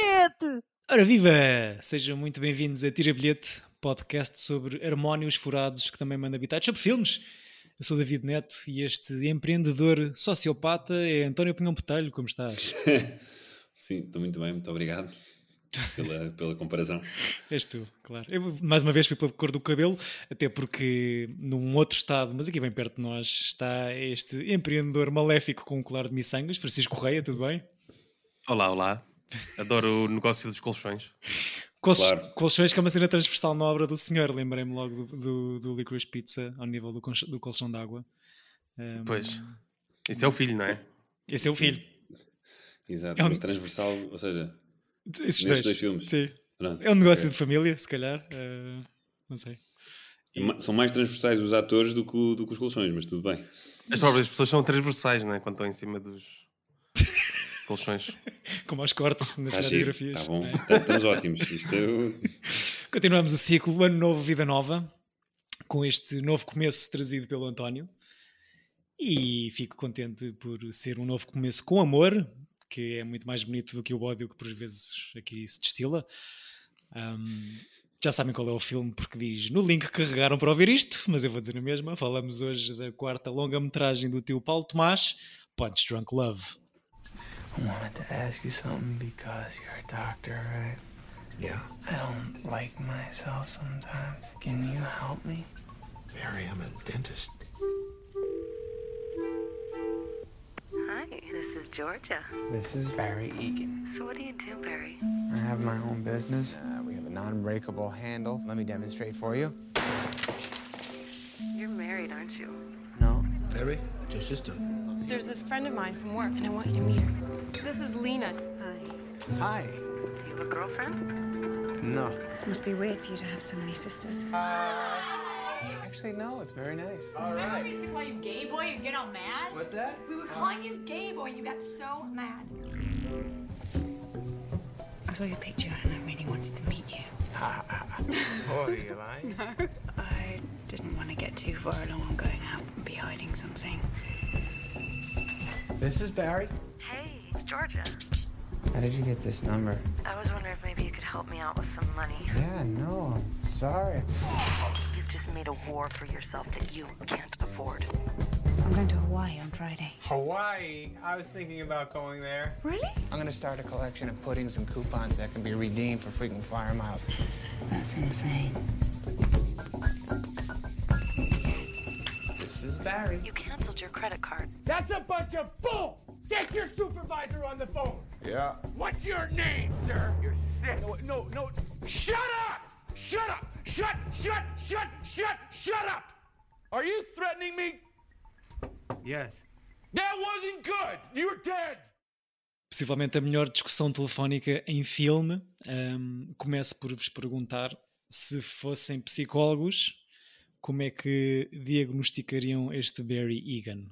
bilhete! Ora viva! Sejam muito bem-vindos a Tira Bilhete, podcast sobre harmónios furados que também manda habitats sobre filmes. Eu sou David Neto e este empreendedor sociopata é António Pinhão Botelho. Como estás? Sim, estou muito bem, muito obrigado pela, pela comparação. És tu, claro. Eu, mais uma vez fui pela cor do cabelo, até porque num outro estado, mas aqui bem perto de nós, está este empreendedor maléfico com um colar de miçangas, Francisco Correia, tudo bem? Olá, olá. Adoro o negócio dos colchões. Colch Claro. Colchões que é uma cena transversal na obra do senhor, lembrei-me logo do, do, do Licorice Pizza ao nível do, do colchão d'água. Um, Pois. Isso é o filho, não é? Esse é o filho. Exato, É um- mas transversal, ou seja, Esses nestes dois filmes. Sim. Pronto, É um negócio ok. de família, se calhar. uh, não sei. E São mais transversais os atores do que, do que os colchões, mas tudo bem. As próprias pessoas são transversais, não é? Quando estão em cima dos colchões. Como aos cortes nas Está giro, radiografias. está bom, é? Tá- estamos ótimos. Isto é o- Continuamos o ciclo Ano Novo, Vida Nova, com este novo começo trazido pelo António. E fico contente por ser um novo começo com amor, que é muito mais bonito do que o ódio que por vezes aqui se destila. Ahm, já sabem qual é o filme, porque diz no link que carregaram para ouvir isto, mas eu vou dizer a mesma. Falamos hoje da quarta longa-metragem do tio Paulo Tomás, Punch Drunk Love. I wanted to ask you something because you're a doctor, right? Yeah, I don't like myself sometimes. Can you help me? Barry, I'm a dentist. Hi, this is Georgia. This is Barry Egan. So what do you do, Barry? I have my own business. Uh, we have a non-breakable handle. Let me demonstrate for you. You're married, aren't you? No. Barry, it's your sister. There's this friend of mine from work, and I want you to meet her. This is Lena. Hi. Hi. Do you have a girlfriend? No. Must be weird for you to have so many sisters. Actually, no. It's very nice. Remember we used to call you gay boy and get all mad? What's that? We were calling you gay boy and you got so mad. I saw your picture, and I really wanted to meet you. What are oh, you lying? no. I didn't want to get too far along on going out and be hiding something. This is Barry. Hey, it's Georgia. How did you get this number? I was wondering if maybe you could help me out with some money. Yeah, no. I'm sorry. You've just made a war for yourself that you can't afford. I'm going to Hawaii on Friday. Hawaii. I was thinking about going there. Really? I'm gonna start a collection of puddings and coupons that can be redeemed for frequent flyer miles. That's insane. This is Barry. You canceled your credit card. That's a bunch of bull! Get your supervisor on the phone! Yeah. What's your name, sir? You're sick. No, no, no. Shut up! Shut up! Shut, shut, shut, shut, shut up! Are you threatening me? Yes. That wasn't good! You're dead! possivelmente a melhor discussão telefónica em filme. Ahm, começo por vos perguntar se fossem psicólogos, como é que diagnosticariam este Barry Egan?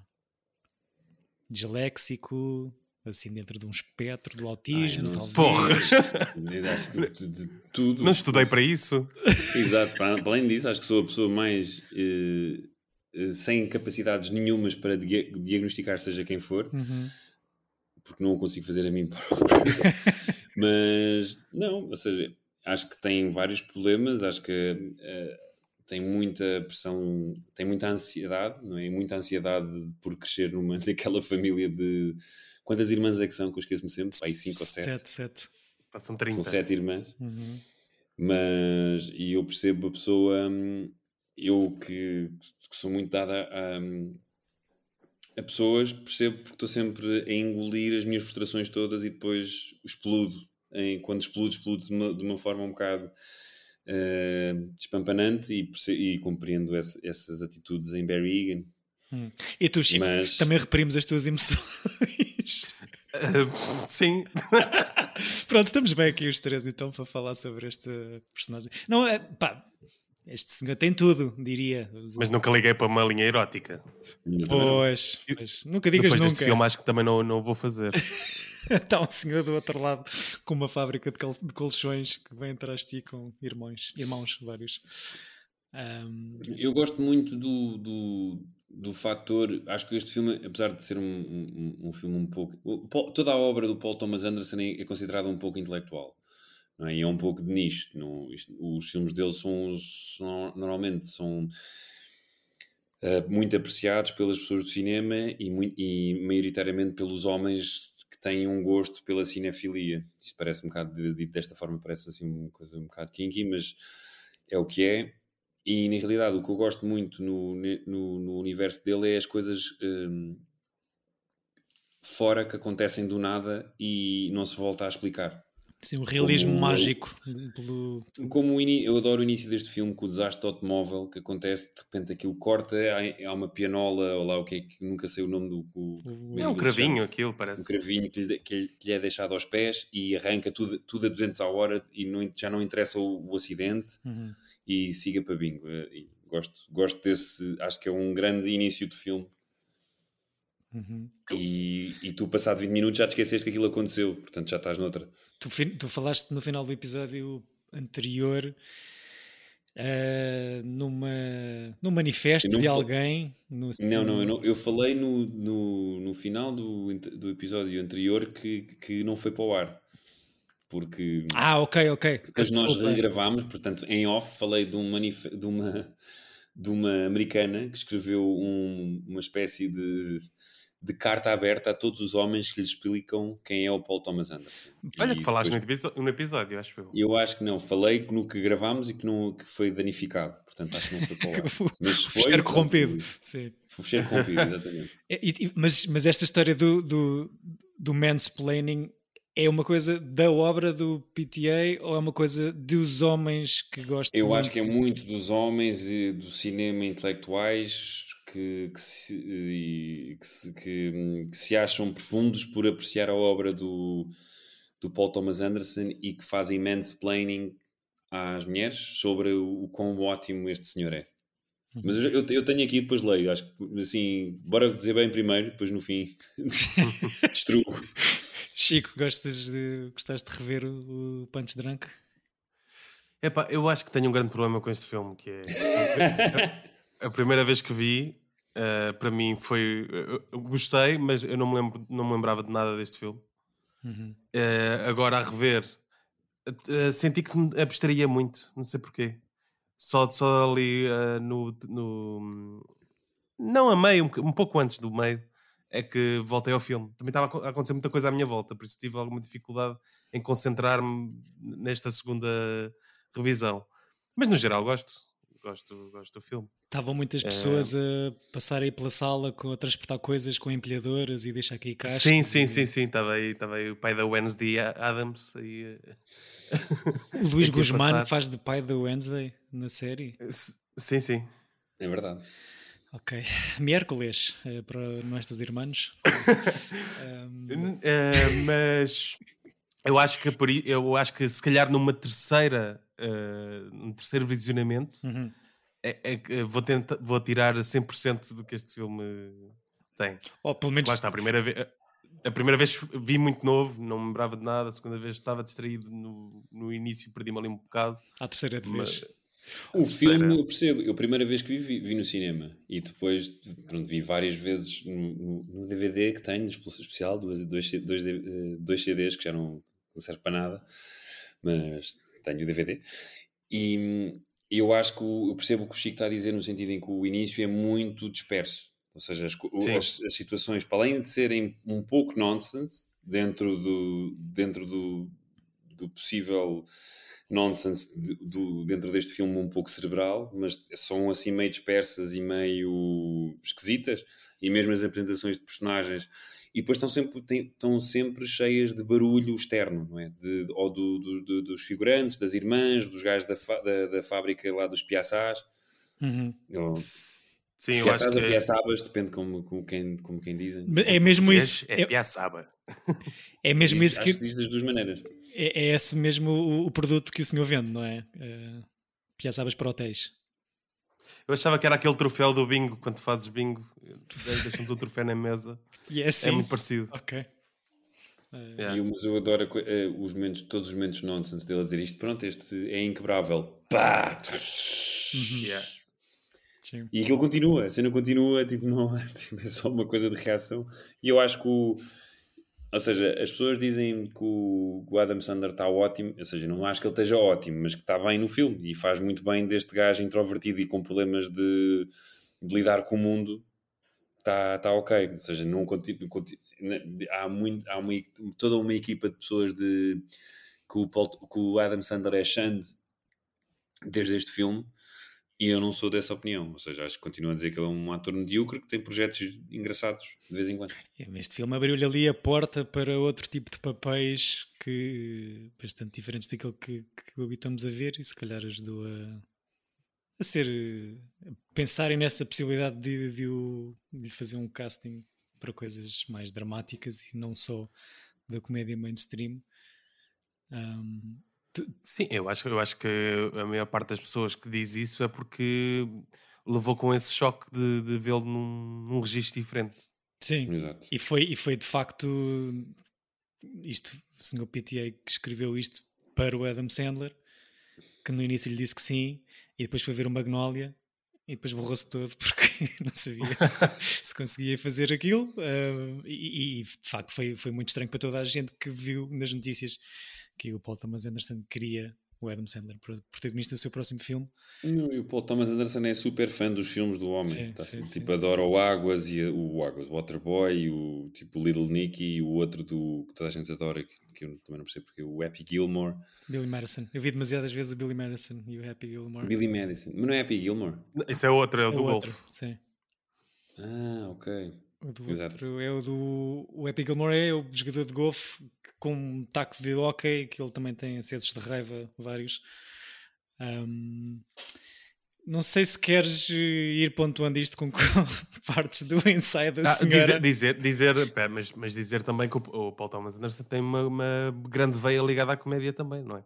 Disléxico, assim dentro de um espectro do autismo, não sei. Porra! Acho que de, de tudo. Não estudei para isso. Exato, para para além disso, acho que sou a pessoa mais eh, eh, sem capacidades nenhumas para dia- diagnosticar, seja quem for, Uhum. porque não o consigo fazer a mim próprio. Mas não, ou seja, acho que tem vários problemas, acho que eh, tem muita pressão, tem muita ansiedade, não é? E Muita ansiedade por crescer numa naquela família de quantas irmãs é que são? Que eu esqueço-me sempre, aí cinco ou sete. Sete, sete. São 30. São sete irmãs. Uhum. Mas, e eu percebo a pessoa, eu que, que sou muito dada a, a pessoas, percebo porque estou sempre a engolir as minhas frustrações todas e depois explodo. Em, quando explodo, explodo de uma, de uma forma um bocado eh, despampanante e, e compreendo esse- essas atitudes em Barry Egan. E tu, Chico, Mas- também reprimes as tuas emoções. Ah, sim. Pronto, estamos bem aqui os três então para falar sobre este personagem. Não, é pá, este senhor tem tudo, diria. Mas nunca liguei para uma linha erótica. Pois, pois, nunca digas Depois nunca. deste filme acho que também não, não o vou fazer. Está um senhor do outro lado com uma fábrica de, cal- de colchões que vem atrás de ti com irmãos, irmãos vários. Ahm, Eu gosto muito do, do, do fator. Acho que este filme, apesar de ser um, um, um filme um pouco. toda a obra do Paul Thomas Anderson é, é considerada um pouco intelectual. É? E é um pouco de nicho. Não, isto- os filmes dele são, são- normalmente são eh, muito apreciados pelas pessoas do cinema e, e maioritariamente pelos homens que têm um gosto pela cinefilia. Isto parece um bocado, dito desta forma, parece assim uma coisa um bocado kinky, mas é o que é. E na realidade, o que eu gosto muito no, no, no universo dele é as coisas hum, fora que acontecem do nada e não se volta a explicar. Sim, o realismo Como- mágico. Pelo... Como eu adoro o início deste filme com o desastre do automóvel que acontece, de repente aquilo corta, há, há uma pianola, ou lá o que é que nunca sei o nome do. o- como É um cravinho chama. aquilo, parece. Um cravinho que lhe, que lhe- que lhe é deixado aos pés e arranca tudo, tudo a 200 a hora e não- já não interessa o, o acidente Uhum. e siga para bingo. Eh, e gosto, gosto desse, acho que é um grande início de filme. Uhum. E, e tu, passado 20 minutos, já te esqueceste que aquilo aconteceu, portanto já estás noutra. Tu, tu falaste no final do episódio anterior eh, numa, num manifesto de alguém. No, Não, não, eu, não, eu falei no, no, no final do, do episódio anterior que, que não foi para o ar. Porque Ah, ok, ok. depois nós regravámos, portanto, em off, falei de, um manif- de, uma, de uma americana que escreveu um- uma espécie de, de carta aberta a todos os homens que lhes explicam quem é o Paul Thomas Anderson. Olha E que falaste depois- episódio, no episódio, acho eu. Eu acho que não, falei que no que gravámos e que, não, que foi danificado, portanto acho que não foi para. O- Mas foi, fecheiro corrompido. Sim. Fecheiro corrompido, exatamente. E- e- mas, mas esta história do, do, do mansplaining é uma coisa da obra do PTA ou é uma coisa dos homens que gostam? Eu acho que é muito dos homens e do cinema intelectuais que, que, se, que, se, que, que se acham profundos por apreciar a obra do, do Paul Thomas Anderson e que fazem mansplaining às mulheres sobre o, o quão ótimo este senhor é. Mas eu, eu, eu tenho aqui, depois leio, acho que assim, bora dizer bem primeiro, depois no fim destruo. Chico, gostas de, gostaste de rever o, o Punch Drunk? Epá, eu acho que tenho um grande problema com este filme, que é a, primeira vez que vi, eh, para mim foi eu- eu gostei, mas eu não me lembro, não me lembrava de nada deste filme. Uhum. Eh, agora a rever, eh, senti que me abstraía muito, não sei porquê. Só, só ali eh, no, no não a meio, um, um pouco antes do meio, é que voltei ao filme. Também estava a acontecer muita coisa à minha volta, por isso tive alguma dificuldade em concentrar-me nesta segunda revisão. Mas no geral gosto, gosto, gosto do filme. Estavam muitas É. pessoas a passar aí pela sala com, a transportar coisas com empilhadoras e deixar cair caixas. sim, sim, e- sim, sim. Estava aí, estava aí o pai da Wednesday Adams. Aí, eh, O Luís aqui a Guzmán faz de pai da Wednesday na série. S- Sim, sim. É verdade. Ok. Miércoles, eh, para nossos irmãos. Eh, mas eu acho que por i- eu acho que se calhar numa terceira eh, num terceiro visionamento Uhum. é, é vou, tentar, vou tirar 100% do que este filme tem. Ou pelo menos Lá está, a primeira vez a primeira vez vi muito novo, não me lembrava de nada, a segunda vez estava distraído no, no início, perdi-me ali um bocado. à terceira de Mas- vez. O terceira. filme, eu percebo, eu a primeira vez que vi, vi, vi no cinema e depois pronto, vi várias vezes no, no- DVD que tenho, expulso especial, dois, dois, C- dois, eh, dois CDs que já não, não serve para nada, mas tenho o DVD. E eu acho que o- eu percebo o que o Chico está a dizer no sentido em que o início é muito disperso. Ou seja, as, as, as situações, para além de serem um pouco nonsense, dentro do, dentro do, do possível nonsense de- do, dentro deste filme um pouco cerebral, mas são assim meio dispersas e meio esquisitas, e mesmo as apresentações de personagens, e depois estão sempre, têm- estão sempre cheias de barulho externo, não é? De, ou do, do- do- dos figurantes, das irmãs, dos gajos da, fa- da, da fábrica lá dos piaçás, Uhum. ou Sim, eu acho piaçás ou que piaçabas, depende como, como, quem, como quem dizem. É mesmo isso. é, É, piaçaba. é mesmo Diz- isso que. que diz das duas maneiras. É, é esse mesmo o, o produto que o senhor vende, não é? Uh, piaçabas para hotéis. Eu achava que era aquele troféu do bingo, quando fazes bingo, deixam-te o troféu na mesa. E é assim. É muito parecido. Ok. Yeah. E o museu adora eh, os momentos, todos os momentos nonsense dele a dizer isto. Pronto, este é inquebrável. Pá! Yeah. Sim. E aquilo continua, a cena continua, tipo, não tipo, é só uma coisa de reação. E eu acho que o. Ou seja, as pessoas dizem que o, que o Adam Sandler está ótimo, ou seja, não acho que ele esteja ótimo, mas que está bem no filme e faz muito bem deste gajo introvertido e com problemas de, de lidar com o mundo. Está tá ok, ou seja, não continua, há, muito, há uma, toda uma equipa de pessoas de, que, o que o Adam Sandler é Xande desde este filme e eu não sou dessa opinião, ou seja, acho que continuo a dizer que ele é um ator medíocre que tem projetos engraçados de vez em quando. É, Este filme abriu-lhe ali a porta para outro tipo de papéis que bastante diferentes daquilo que, que habituamos a ver e se calhar ajudou a, a ser a pensarem nessa possibilidade de, de, o- de fazer um casting para coisas mais dramáticas e não só da comédia mainstream. Um, Sim, eu acho, eu acho que a maior parte das pessoas que diz isso é porque levou com esse choque de, de vê-lo num, num registro diferente. Sim, Exato. e foi, e foi de facto isto, o Sr. PTA que escreveu isto para o Adam Sandler, que no início lhe disse que sim, e depois foi ver o Magnolia e depois borrou-se todo porque não sabia se, se conseguia fazer aquilo. ah, e, e, de facto foi, foi muito estranho para toda a gente que viu nas notícias que o Paul Thomas Anderson queria o Adam Sandler pro- protagonista do seu próximo filme. Não, e o Paul Thomas Anderson é super fã dos filmes do homem. Sim, Tá sim, assim, sim. tipo, adora o Águas e o Águas, o Waterboy, e o tipo Little Nicky e o outro do que toda a gente adora, que, que eu também não percebo porque, o Happy Gilmore. Billy Madison. Eu vi demasiadas vezes o Billy Madison e o Happy Gilmore. Billy Madison. Mas não é Happy Gilmore? Isso é outro, é o do outro, Golf. Sim. Ah, ok. O do Exato. outro é o do. O Happy Gilmore é o jogador de golfe com um taco de hockey, que ele também tem acessos de raiva, vários. Ahm, não sei se queres eh, ir pontuando isto com, partes do ensaio da Ah, senhora. dizer, dizer, dizer pera, mas, mas dizer também que o, o Paul Thomas Anderson tem uma, uma grande veia ligada à comédia também, não é?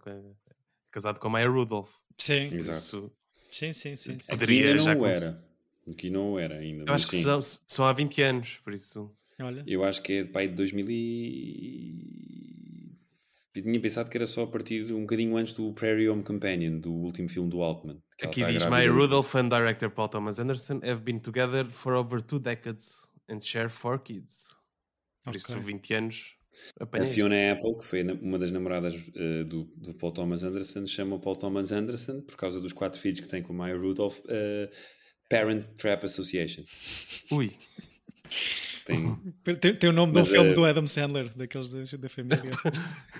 Casado com a Maya Rudolph. Sim, Exato. isso, sim, sim, sim. sim. Aqui Poderia ainda já não o começar. era. Aqui não o era ainda. eu mas acho que sim. são, são há 20 anos, por isso. Olha, Eu acho que é de pai de 2000 e... Eu tinha pensado que era só a partir de um bocadinho antes do Prairie Home Companion, do último filme do Altman. Aqui está diz do- Rudolph and director Paul Thomas Anderson have been together for over two decades and share four kids. Por Ok. isso, 20 anos. A apanhei isto. Fiona Apple, que foi uma das namoradas eh, do, do Paul Thomas Anderson, chama o Paul Thomas Anderson, por causa dos quatro filhos que tem com Maya Rudolph, eh, Parent Trap Association. Ui, Tem, tem, tem o nome um Mas, filme do Adam Sandler, daqueles da, da família.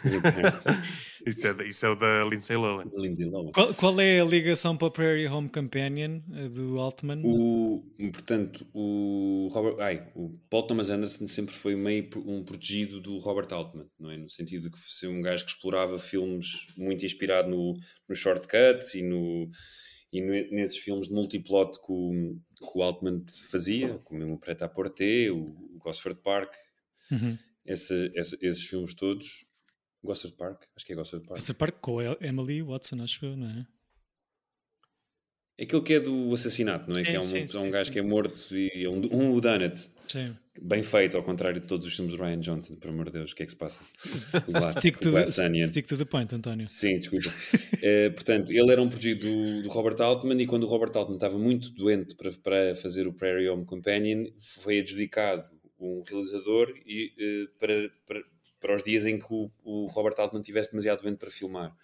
isso é, isso é o da Lindsay Lohan. Lindsay Lohan. qual, qual é a ligação para o Prairie Home Companion eh, do Altman? O, portanto, o, Robert, ai, o Paul Thomas Anderson sempre foi meio um protegido do Robert Altman, não é? No sentido de que ser um gajo que explorava filmes muito inspirado no, no shortcuts e, no, e nesses filmes de multiplot que o, que o Altman fazia, como o Preta à Porte, o, Gosford Park, Uhum. esses filmes todos. Gosford Park? Acho que é Gosford Park. Essa parte com a Emily Watson, acho eu, não é? Aquele que é do assassinato, não é? Sim, que é um, sim, é um sim, gajo que é morto e é um, um whodunit. Sim. Bem feito, ao contrário de todos os filmes do Ryan Johnson, por amor de Deus, o que é que se passa? Glass- Stick to, the, stick to the point, António. Sim, desculpa. Eh, portanto, ele era um protegido do, do Robert Altman e quando o Robert Altman estava muito doente para, para fazer o Prairie Home Companion, foi adjudicado um realizador e, eh, para, para, para os dias em que o, o Robert Altman estivesse demasiado doente para filmar.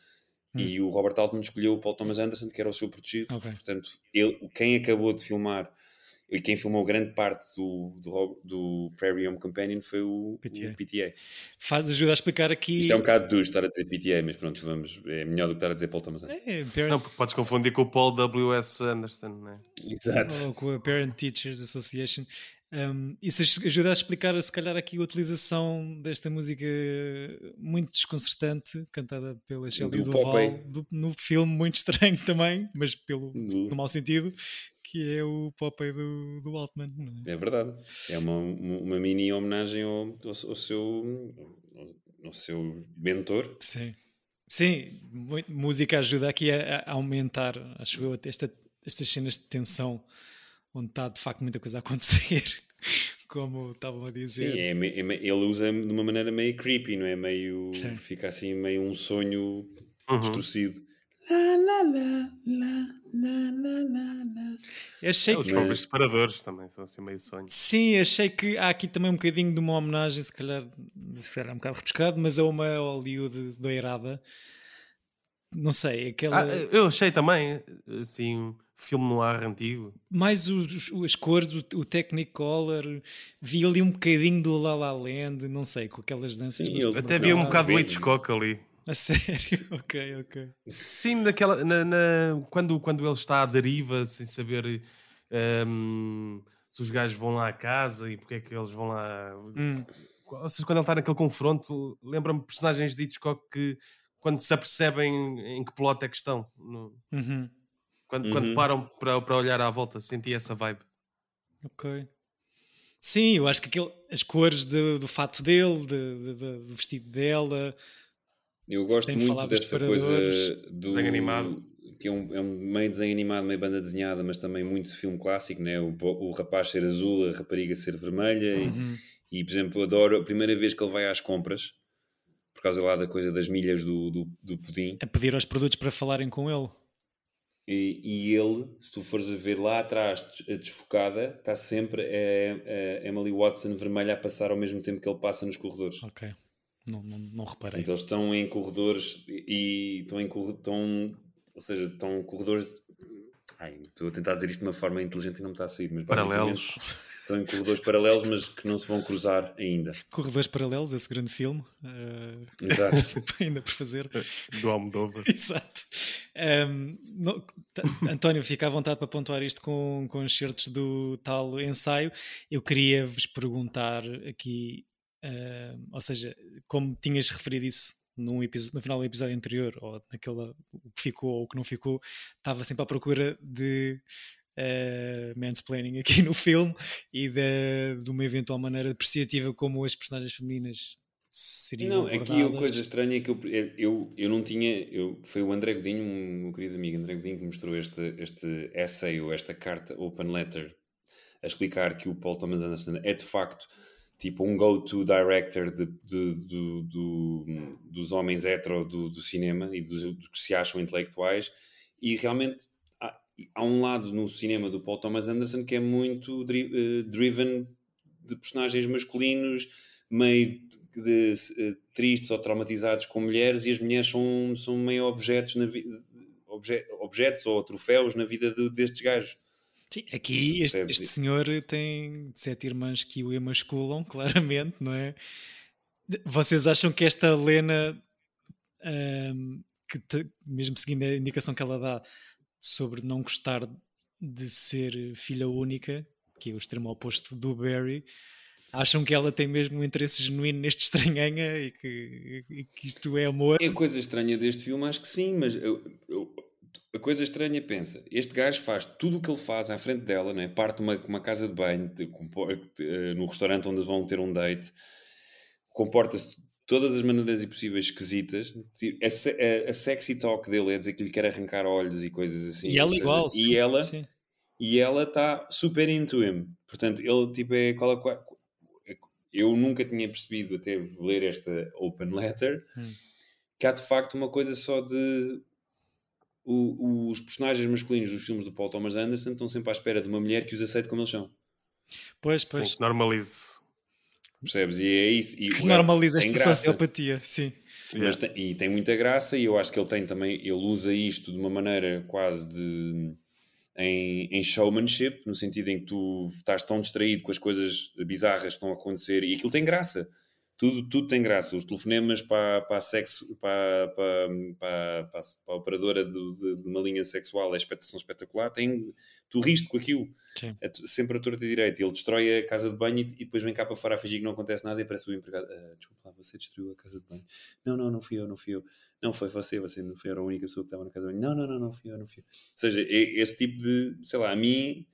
E o Robert Altman escolheu o Paul Thomas Anderson, que era o seu protegido. Ok. Portanto, ele, quem acabou de filmar e quem filmou grande parte do, do, do Prairie Home Companion foi o PTA. o PTA. Faz ajuda a explicar aqui. Isto é um bocado duro estar a dizer PTA, mas pronto, vamos, é melhor do que estar a dizer Paul Thomas Anderson. É, parent- Não, porque podes confundir com o Paul W.S. Anderson, não é? Exato. ou com a Parent Teachers Association. Um, isso aj- ajuda a explicar, se calhar, aqui a utilização desta música muito desconcertante, cantada pela Shelley Do Duval, Popeye. do- no filme muito estranho também, mas pelo, Do- no mau sentido, que é o Popeye do, do Altman. não é? É verdade. É uma, uma mini homenagem ao, ao, ao seu, ao seu mentor. Sim, sim, música ajuda aqui a, a aumentar, acho eu, esta, estas cenas de tensão, onde está de facto muita coisa a acontecer, como estavam a Sim, dizer. é, me- é me- ele usa de uma maneira meio creepy, não é? Meio, Sim. fica assim meio um sonho Uhum. distorcido. Lá, lá, lá. Achei É, os que... próprios separadores também são assim meio sonhos. Sim, achei que há aqui também um bocadinho de uma homenagem, se calhar, se calhar é um bocado rebuscado, mas a uma Hollywood doirada. Não sei, aquela. Ah, eu achei também, assim, um filme no ar antigo. mais os, as cores, o, o Technicolor, vi ali um bocadinho do La La Land, não sei, com aquelas danças. Sim, das- Até havia um bocado de Hitchcock ali. A sério? ok, ok. Sim, daquela, na, na- quando, quando ele está à deriva, sem saber ehm, se os gajos vão lá à casa e porque é que eles vão lá. Hum. Ou seja, quando ele está naquele confronto, lembra-me personagens de Hitchcock que, quando se apercebem em que plot é que estão, no- Uhum, quando, quando Uhum. param para, para olhar à volta, senti essa vibe. ok. Sim, eu acho que aquele, as cores de- do fato dele, de- de- de- do vestido dela. Eu gosto muito dessa coisa do desenho animado. que é um, é um meio desenho animado, meio banda desenhada, mas também muito filme clássico, né? o, o rapaz ser azul, a rapariga ser vermelha. e- Uhum. E, por exemplo, adoro a primeira vez que ele vai às compras, por causa lá da coisa das milhas do, do, do pudim. A pedir aos produtos para falarem com ele. E, e ele, se tu fores a ver lá atrás, a desfocada, está sempre a, a Emily Watson vermelha a passar ao mesmo tempo que ele passa nos corredores. Ok. Não, não, não reparei. Portanto, eles estão em corredores e estão em corre- estão, ou seja, estão em corredores. Ai, estou a tentar dizer isto de uma forma inteligente e não me está a sair, mas Paralelos. Estão em corredores paralelos, mas que não se vão cruzar ainda. Corredores Paralelos, esse grande filme. eh, Exato. ainda por fazer. Do Almodóvar. Exato. Não- t- António, fica à vontade para pontuar isto com, com excertos do tal ensaio. Eu queria vos perguntar aqui, ahm, ou seja, como tinhas referido isso num no final do episódio anterior, ou naquela o que ficou ou o que não ficou, estava sempre à procura de eh, mansplaining aqui no filme e de, de uma eventual maneira apreciativa como as personagens femininas seriam Não, aqui a abordadas. coisa estranha é que eu, eu, eu não tinha. Eu, foi o André Godinho, um meu querido amigo André Godinho, que mostrou este, este essay ou esta carta open letter a explicar que o Paul Thomas Anderson é de facto tipo um go-to director de, de- do- do- dos homens hetero do, do cinema e dos, dos que se acham intelectuais. E realmente há, há um lado no cinema do Paul Thomas Anderson que é muito dri- eh, driven de personagens masculinos meio de, eh, tristes ou traumatizados com mulheres e as mulheres são, são meio objetos na vida objetos ou troféus na vida de- destes gajos Sim, aqui este, este senhor tem sete irmãs que o emasculam, claramente, não é? Vocês acham que esta Lena, ahm, que te- mesmo seguindo a indicação que ela dá sobre não gostar de ser filha única, que é o extremo oposto do Barry, acham que ela tem mesmo um interesse genuíno neste estranhanha e que, e que isto é amor? É a coisa estranha deste filme, acho que sim, mas eu- eu- a coisa estranha pensa, este gajo faz tudo o que ele faz à frente dela, não é? parte uma, uma casa de banho, de- eh, no restaurante onde vão ter um date, comporta-se de todas as maneiras possíveis esquisitas, a, a- a sexy talk dele é dizer que lhe quer arrancar olhos e coisas assim. e ela seja, igual. E ela, sim. e ela está super into him. Portanto, ele tipo é qual qua- eu nunca tinha percebido até ler esta open letter Hum. que há de facto uma coisa só de o- os personagens masculinos dos filmes do Paul Thomas Anderson estão sempre à espera de uma mulher que os aceite como eles são. Pois, pois. que normalize. Percebes? E é isso. E Que normaliza esta graça. sociopatia, sim. Mas tem- e tem muita graça e eu acho que ele tem também, ele usa isto de uma maneira quase de em, em showmanship, no sentido em que tu estás tão distraído com as coisas bizarras que estão a acontecer e aquilo tem graça. Tudo, tudo tem graça. Os telefonemas para, para, a, sexo, para, para, para, para, a- operadora do- de, de uma linha sexual é são espetacular. Tem, tu riste com aquilo. É sempre a torta direita. Ele destrói a casa de banho e, e depois vem cá para fora a fingir que não acontece nada e aparece o empregado. "Ah, desculpa lá, você destruiu a casa de banho. Não, não, não fui eu, não fui eu. Não, foi você, você não foi, a única pessoa que estava na casa de banho. Não, não, não, não fui eu, não fui eu. Ou seja, é- esse tipo de, sei lá, a mim,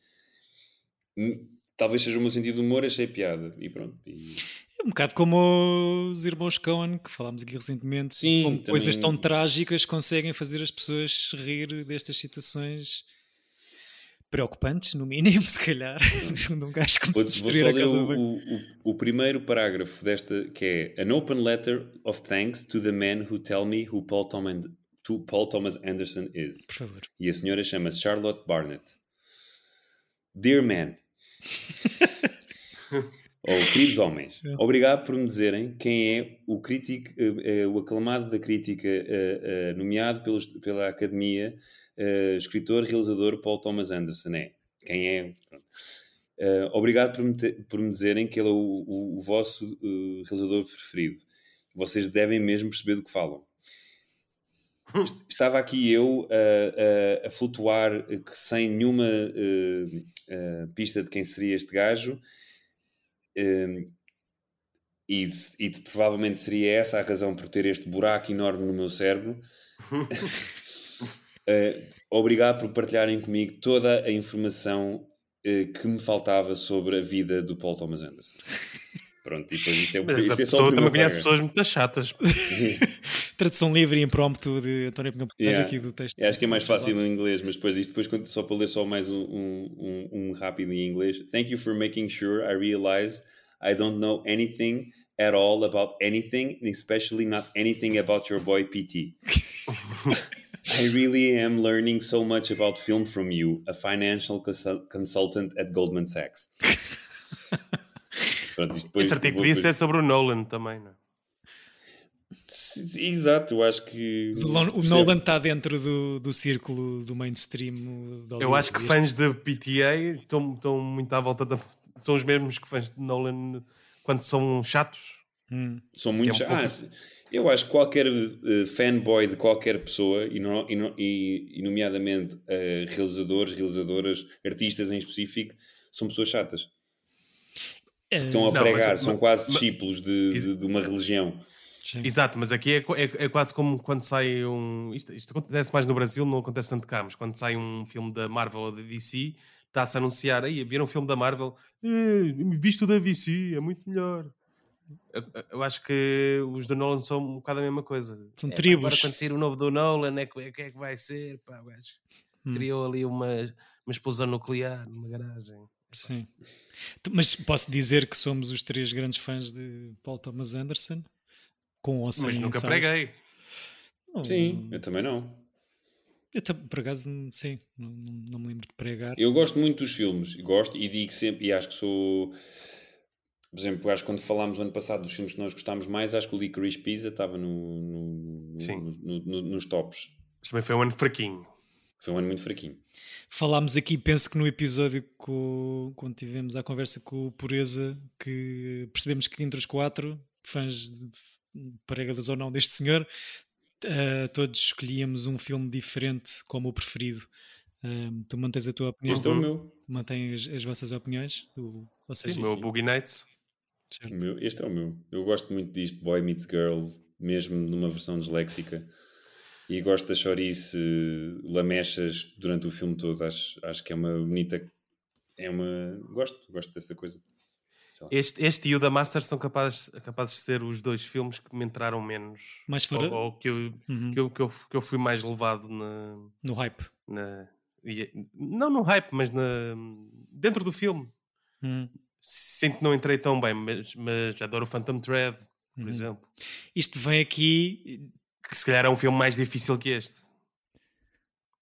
talvez seja o meu sentido de humor, achei piada. E pronto. E- É um bocado como os irmãos Cohen, que falámos aqui recentemente, Sim, como também- coisas tão trágicas conseguem fazer as pessoas rir destas situações preocupantes, no mínimo, se calhar, de um gajo como se vou destruir a casa o, o, o, primeiro parágrafo desta, que é An open letter of thanks to the men who tell me who Paul Thomas, to Paul Thomas Anderson is. Por favor. E a senhora chama-se Charlotte Barnett. Dear man. Ou queridos homens, obrigado por me dizerem quem é o crítico, eh, eh, o aclamado da crítica, eh, nomeado pelos- pela Academia, escritor, realizador Paul Thomas Anderson. É quem é. Obrigado por me, te- por me dizerem que ele é o, o- o vosso realizador preferido. Vocês devem mesmo perceber do que falam. Est- Estava aqui eu a, a- a flutuar sem nenhuma eh, eh, pista de quem seria este gajo. eh, e, e provavelmente seria essa a razão por ter este buraco enorme no meu cérebro. Eh, obrigado por partilharem comigo toda a informação eh, que me faltava sobre a vida do Paul Thomas Anderson. Pronto, e depois isto é, o- Mas essa é pessoa também conhece pessoas muito chatas. Tradução livre e impromptu de António Pinhão Yeah. aqui do texto. Eu acho que é mais fácil em inglês, mas depois isto depois só para ler só mais um, um, um, um rápido em inglês. Thank you for making sure I realize I don't know anything at all about anything, especially not anything about your boy PT. I really am learning so much about film from you, a financial consul- consultant at Goldman Sachs. Pronto, isto depois- Esse artigo podia ser sobre o Nolan também, não é? Exato, eu acho que. Mas O, Lon- o percebo. Nolan está dentro do, do círculo do mainstream. de Eu acho que fãs de PTA estão, estão muito à volta da. São os mesmos que fãs de Nolan quando são chatos. Hum. São muito. É um cha- pouco- Ah, eu acho que qualquer eh, fanboy de qualquer pessoa, e, no- e no- e- e nomeadamente eh, realizadores, realizadoras, artistas em específico, são pessoas chatas. Eh, Estão a Não, pregar, mas- são mas- quase mas- discípulos de, de- de uma religião. sim. Exato, mas aqui é, é, é quase como quando sai um. Isto, isto acontece mais no Brasil, não acontece tanto cá, mas quando sai um filme da Marvel ou da DC, está-se a anunciar. Aí, viram um filme da Marvel? Eh, visto da DC, é muito melhor. Eu, eu acho que os do Nolan são um bocado a mesma coisa. São É, pá, tribos. Agora, quando sair o novo do Nolan, é que é, que é que vai ser? Pá, o gajo Hum. criou ali uma, uma explosão nuclear numa garagem. Sim. Mas posso dizer que somos os três grandes fãs de Paul Thomas Anderson? Com ou sem Mas nunca ensaios? preguei. Não, Sim, eu também não. Eu, por acaso, não- sim, não, não, não me lembro de pregar. Eu gosto muito dos filmes, gosto e digo sempre, e acho que sou. Por exemplo, acho que quando falámos no ano passado dos filmes que nós gostámos mais, acho que o Licorice Pizza estava no, no- no- no- nos tops. Mas também foi um ano fraquinho. Foi um ano muito fraquinho. Falámos aqui, penso que no episódio co- quando tivemos a conversa com o Pureza, que percebemos que entre os quatro, fãs de pregadores ou não deste senhor, eh, todos escolhíamos um filme diferente como o preferido. Ahm, tu mantens a tua opinião? Este é o meu. Mantém as, as vossas opiniões? O, ou seja, o meu Boogie Nights. Meu- Este é o meu. Eu gosto muito disto, Boy Meets Girl, mesmo numa versão disléxica. E gosto da chorice lamechas durante o filme todo. Acho, acho que é uma bonita. É uma. Gosto, gosto dessa coisa. Este, este e o da Master são capazes, capazes de ser os dois filmes que me entraram menos. Mais fora- Ou, ou que, eu, Uhum. que, eu, que, eu, que eu fui mais levado na. no hype. na não no hype, mas na, dentro do filme. Hum. Sinto que não entrei tão bem, mas, mas adoro o Phantom Thread, por Uhum. exemplo. Isto vem aqui. Que se calhar é um filme mais difícil que este.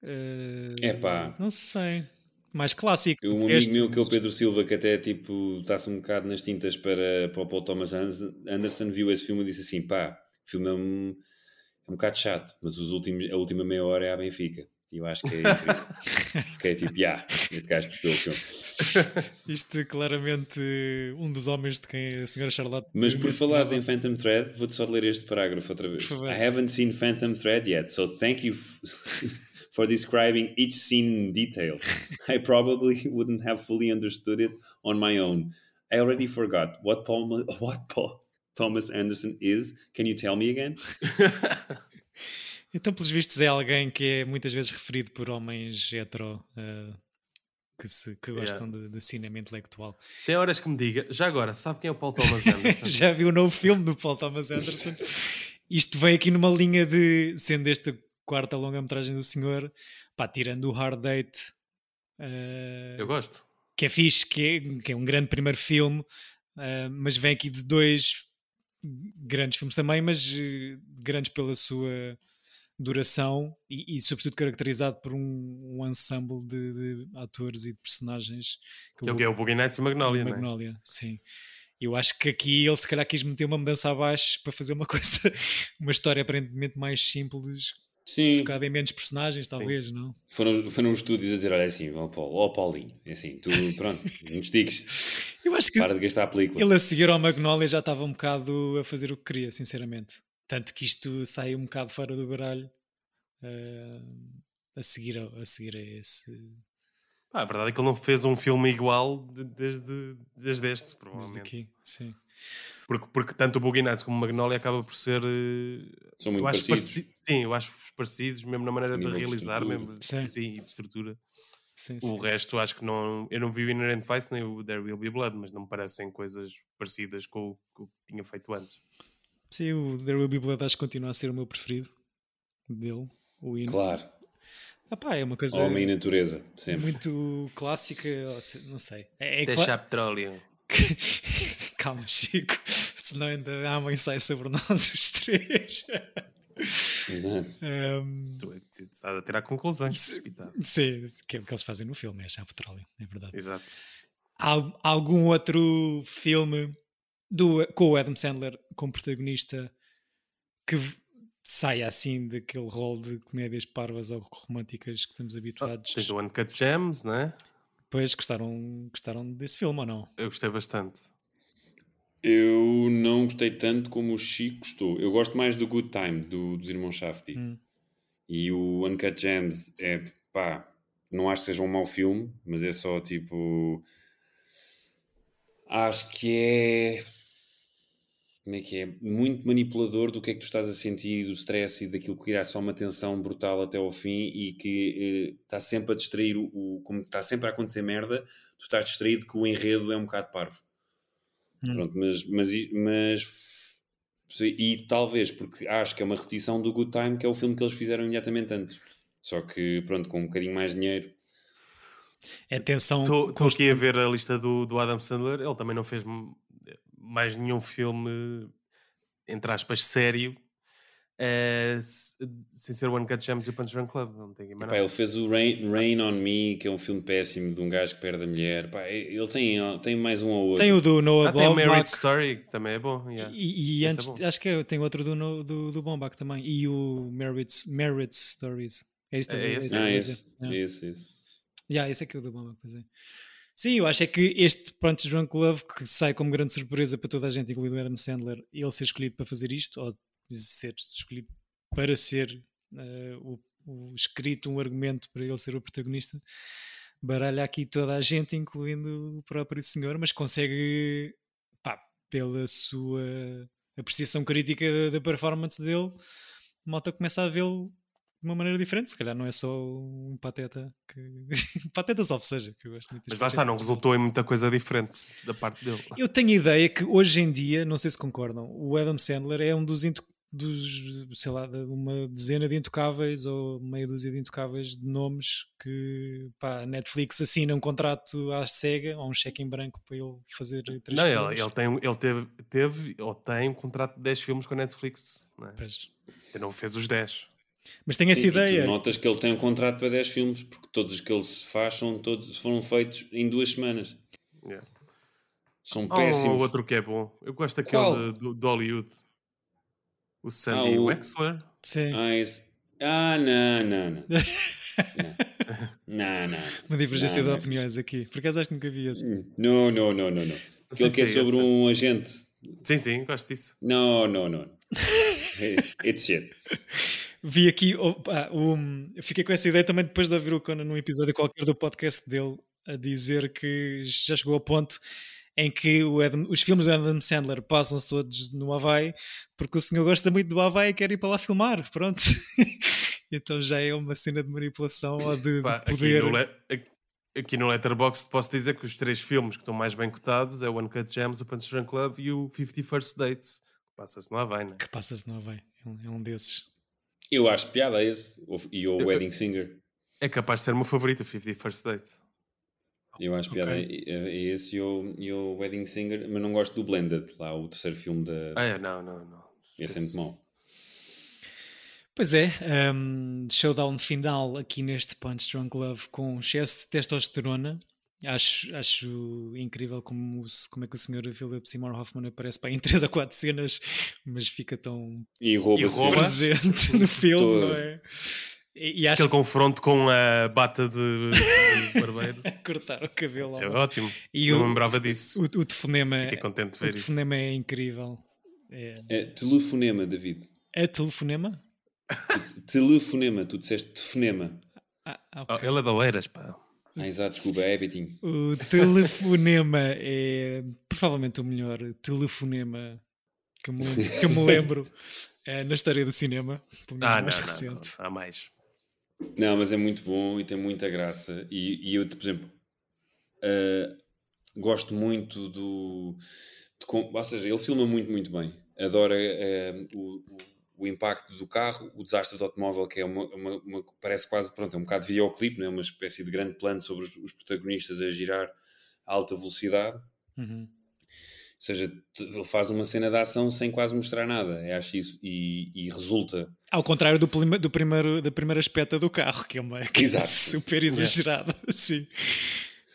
eh, Epá. Não sei. Mais clássico. Um amigo este, meu que é o Pedro Silva, que até tipo está-se um bocado nas tintas para, para o Paul Thomas Anderson, viu esse filme e disse assim: pá, o filme é um, é um bocado chato, mas os últimos, a última meia hora é a Benfica. E eu acho que é incrível. Fiquei tipo, yeah, este gajo percebeu o filme. Isto é claramente um dos homens de quem a senhora Charlotte. Mas por que em Phantom Thread, vou-te só ler este parágrafo outra vez. I haven't seen Phantom Thread yet, so thank you for describing each scene in detail. I probably wouldn't have fully understood it on my own. I already forgot what Paul, what Paul Thomas Anderson is. Can you tell me again? Então, pelos vistos, é alguém que é muitas vezes referido por homens hetero eh, que, se- que gostam de, de cinema intelectual. Tem horas que me diga, já agora, sabe quem é o Paul Thomas Anderson? Já viu o novo filme do Paul Thomas Anderson? Isto vem aqui numa linha de, sendo esta quarta longa-metragem do senhor, pá, tirando o Hard Date, eh, Eu gosto. que é fixe, que é, que é um grande primeiro filme, eh, mas vem aqui de dois grandes filmes também, mas eh, grandes pela sua duração e, e sobretudo caracterizado por um, um ensemble de, de atores e de personagens Que é o que é o Boogie Nights e Magnolia, é? Magnolia, sim. Eu acho que aqui ele se calhar quis meter uma mudança abaixo para fazer uma coisa, uma história aparentemente mais simples, Sim. focada em menos personagens, talvez, não? Foram, foram os estúdios a dizer: olha, é assim, ó Paulo, ó Paulinho, é assim, tu, pronto, não estiques, Eu acho que para de gastar a película. ele a seguir ao Magnolia já estava um bocado a fazer o que queria, sinceramente. Tanto que isto sai um bocado fora do baralho eh, a, seguir, a seguir a esse. Ah, a verdade é que ele não fez um filme igual de- desde, desde este, Desde provavelmente. aqui, sim. Porque, porque tanto o Boogie Nights como o Magnolia acaba por ser. eh, São muito eu acho parecidos. pareci- Sim, eu acho parecidos, mesmo na maneira de realizar, mesmo. Sim. Sim, e de estrutura. sim, O sim. resto, acho que não. Eu não vi o Inherent Vice nem o There Will Be Blood, mas não me parecem coisas parecidas com o com o que tinha feito antes. Sim, o There Will Be Blood acho que continua a ser o meu preferido dele. O hino. Claro, Ah pá, é uma coisa homem e natureza, sempre. muito clássica, não sei. É, é Deixa cla- a petróleo. Calma, Chico, senão ainda há uma ensaio sobre nós os três. Exato. Ahm, Tu é estás a tirar conclusões. sim, que é o que eles fazem no filme, é achar petróleo, é verdade. Exato. Al- algum outro filme do, com o Adam Sandler como protagonista que saia assim daquele rol de comédias parvas ou românticas que estamos habituados? Tens o Uncut Gems, né? Depois gostaram, gostaram desse filme ou não? Eu gostei bastante. Eu não gostei tanto como o Chico gostou. Eu gosto mais do Good Time, do, dos irmãos Shafty. Hum. E o Uncut Gems é pá, não acho que seja um mau filme, mas é só tipo. Acho que é. Como é que é? Muito manipulador do que é que tu estás a sentir, do stress e daquilo que irá só uma tensão brutal até ao fim e que eh, está sempre a distrair o, o- Como está sempre a acontecer merda, tu estás distraído que o enredo é um bocado parvo. Hum. Pronto, mas, mas, mas e talvez porque acho que é uma repetição do Good Time, que é o filme que eles fizeram imediatamente antes. Só que, pronto, com um bocadinho mais dinheiro. É tensão. Estou aqui a ver a lista do, do Adam Sandler. Ele também não fez mais nenhum filme, entre aspas, sério, se- sem ser o One Cut Gems e o Punch Drunk Club. Não tem aqui mais Pá, nada. ele fez o Rain, Rain on Me, que é um filme péssimo de um gajo que perde a mulher. Pá, ele tem, tem mais um ou outro. Tem o do Noah Ah, tem o Marriage Baumbach Story, que também é bom. yeah. e, e é antes, bom. acho que é- tem outro do, no- do, do Baumbach também. E o Marriage, Marriage Stories. É isso que estás a- É é Ah, estás a esse, dizer? É. esse, esse. Yeah, esse é que é o do Baumbach, pois é. Sim, eu acho é que este Punch Drunk Love, que sai como grande surpresa para toda a gente, incluindo Adam Sandler, ele ser escolhido para fazer isto, ou ser escolhido para ser eh, o, o escrito, um argumento para ele ser o protagonista, baralha aqui toda a gente, incluindo o próprio senhor, mas consegue, pá, pela sua apreciação crítica da, da performance dele, a malta começa a vê-lo de uma maneira diferente. Se calhar não é só um pateta que. pateta salve seja, que eu gosto muito Mas lá está, não resultou em muita coisa diferente da parte dele. Eu tenho a ideia que hoje em dia, não sei se concordam, o Adam Sandler é um dos, dos sei lá, uma dezena de intocáveis ou meia dúzia de intocáveis de nomes que pá, a Netflix assina um contrato à cega ou um cheque em branco para ele fazer três Não, filmes. ele, ele, tem, ele teve, teve ou tem um contrato de 10 filmes com a Netflix. Não é? Ele não fez os 10. Mas tem essa Sim, e ideia. tu notas que ele tem um contrato para 10 filmes, porque todos os que ele se faz são todos, foram feitos em duas semanas. Yeah. São Há um péssimos. ou outro que é bom. Eu gosto daquele de, do, do Hollywood. O Sandy Ah, o- Wexler. Sim. Ah, esse... ah, não, não, não. Não, não. não. Uma divergência Não, de não opiniões aqui. Por acaso acho que nunca vi esse. Não, não, não, não, não. Aquele que é é sobre um agente. Sim, sim, gosto disso. Não, não, não. It's shit. Vi aqui, opa, um, eu fiquei com essa ideia também depois de ouvir o Conan num episódio qualquer do podcast dele a dizer que já chegou ao ponto em que Adam- os filmes do Adam Sandler passam-se todos no Havaí porque o senhor gosta muito do Havaí e quer ir para lá filmar, pronto. então já é uma cena de manipulação ou de, de Pá, aqui, poder. no le- aqui- aqui no Letterboxd posso dizer que os três filmes que estão mais bem cotados é o Uncut Gems, o Punch Drunk Club e o 50 First Dates. Passa-se no Havaí, né? Que passa-se no Havaí, é um, é um desses. Eu acho piada a esse. E o Wedding Singer. É capaz de ser o meu favorito, o 50 First Dates. Eu acho piada Ok. a a esse e o, e o Wedding Singer. Mas não gosto do Blended, lá o terceiro filme da. Ah, é, não, não, não. Esse é muito mau. Pois é, um, showdown final aqui neste Punch Drunk Love com excesso de testosterona. Acho, acho incrível como, como é que o Sr. Philip Seymour Hoffman aparece para em 3 ou 4 cenas, mas fica tão E rouba, E rouba? presente no filme, Todo. não é? E, e acho Aquele confronto com a bata de, de barbeiro. cortar o cabelo É ótimo. E Não o- lembrava disso. O, o telefonema, Fiquei contente de o ver isso. telefonema é incrível. É, É, telefonema, David. é telefonema? Telefonema, tu disseste telefonema. Ah, ah, Oh, ok. ele é da Oeiras, pá. Ah, exato, desculpa, é Betinho. O telefonema é provavelmente o melhor telefonema que eu me lembro, que eu me lembro, eh, na história do cinema. Pelo menos Ah, o não, mais não, não, recente. Há mais. Não, mas é muito bom e tem muita graça. E, e eu, por exemplo, ah, gosto muito do. de ou seja, ele filma muito, muito bem. Adora ah, o, o- o impacto do carro, o desastre do automóvel, que é uma, uma- uma- parece quase pronto, é um bocado de videoclipe, não é? uma espécie de grande plano sobre os, os protagonistas a girar a alta velocidade. Uhum. Ou seja, ele faz uma cena de ação sem quase mostrar nada. Eu acho isso. E, e resulta. Ao contrário do, do primeiro, da primeira espeta do carro, que é uma que é super exagerada. Sim.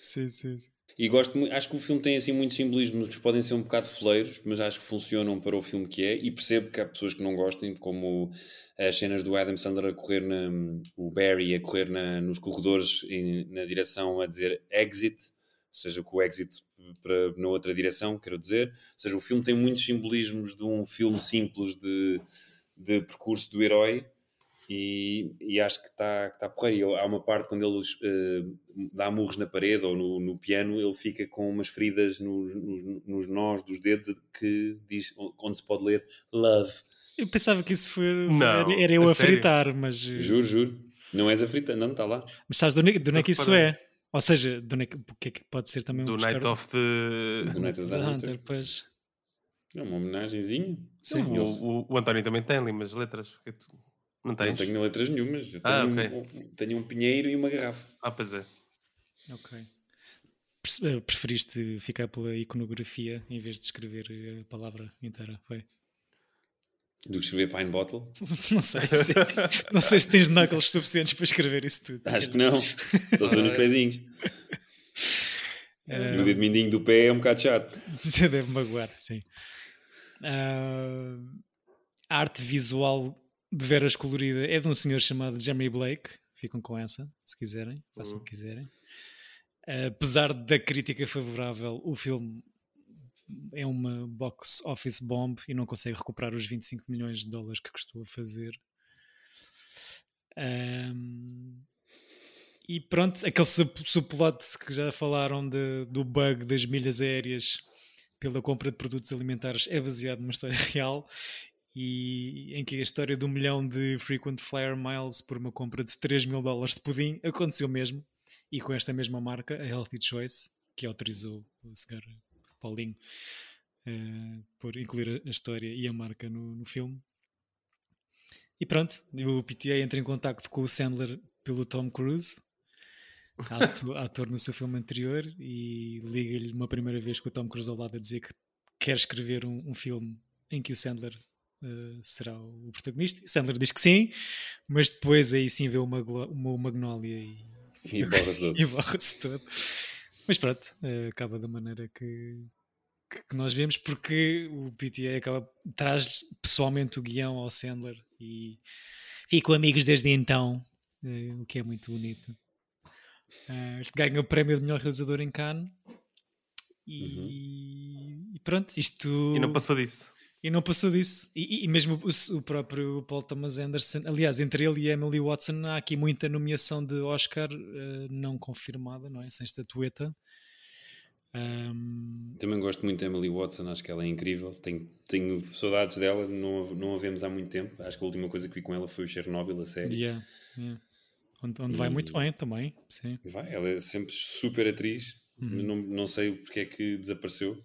Sim, sim, sim. E gosto acho que o filme tem assim muitos simbolismos que podem ser um bocado foleiros, mas acho que funcionam para o filme que é. E percebo que há pessoas que não gostem, como as cenas do Adam Sandler a correr na. o Barry a correr na- nos corredores em- na direção a dizer exit, ou seja, com o exit para, na outra direção, quero dizer. Ou seja, o filme tem muitos simbolismos de um filme simples de, de percurso do herói. E, e acho que está que tá porreiro. Há uma parte quando ele eh, dá murros na parede ou no, no piano, ele fica com umas feridas nos, nos, nos nós dos dedos que diz onde se pode ler love. Eu pensava que isso foi, Não, era, era eu a a fritar, mas, eh, Juro, juro. Não és a frita, não, está lá. mas sabes de onde, de onde é que isso é? Ou seja, de onde é que, porque é que pode ser também um Do buscar- Night of the. Do Night of The the Hunter, Hunter. pois. É uma homenagenzinha. Sim. O, o, o António também tem ali umas letras. que tu Não Não tens? tenho letras nenhumas. Eu tenho, Ah, um- ok. um, tenho um pinheiro e uma garrafa. Ah, pois é. Ok. Eh, Preferiste ficar pela iconografia em vez de escrever eh, a palavra inteira, foi? Do que escrever Pine Bottle? Não sei se, não sei se tens knuckles suficientes para escrever isso tudo. Acho que não. Estou só nos pezinhos. Eh, E o dedo mindinho do pé é um bocado chato. Você deve magoar, sim. A arte visual de veras colorida é de um senhor chamado Jeremy Blake. Ficam com essa, se quiserem, façam o que quiserem. Apesar da crítica favorável, o filme é uma box office bomb e não consegue recuperar os 25 milhões de dólares que custou a fazer. Ahm, e pronto, aquele sub- subplot que já falaram de- do bug das milhas aéreas pela compra de produtos alimentares é baseado numa história real e em que a história do milhão de frequent flyer miles por uma compra de 3 mil dólares de pudim aconteceu mesmo e com esta mesma marca, a Healthy Choice, que autorizou o senhor Paulinho eh, por incluir a, história e a marca no, no filme. E pronto, o PTA entra em contacto com o Sandler pelo Tom Cruise, atu- ator no seu filme anterior, e liga-lhe uma primeira vez com o Tom Cruise ao lado a dizer que quer escrever um, um filme em que o Sandler eh, será o protagonista. O Sandler diz que sim, mas depois aí sim vê uma, uma, e, E borra-se todo. borra-se todo. Mas pronto, eh, acaba da maneira que, que- que nós vemos, porque o PTA acaba, traz pessoalmente o guião ao Sandler e ficam amigos desde então, eh, o que é muito bonito. Eh, ganha o prémio de melhor realizador em Cannes. E, e pronto, isto. E não passou disso. E não passou disso. E, e- mesmo o, o próprio Paul Thomas Anderson, aliás, entre ele e Emily Watson, há aqui muita nomeação de Oscar eh, não confirmada, não é? Sem estatueta. Ahm, Também gosto muito da Emily Watson, acho que ela é incrível. Tenho, tenho saudades dela, não, a- não a vemos há muito tempo. Acho que a última coisa que vi com ela foi o Chernobyl, a série. yeah, yeah. Onde, onde vai E- muito bem também. Sim. Vai, ela é sempre super atriz. Uhum. Não, não sei porque é que desapareceu.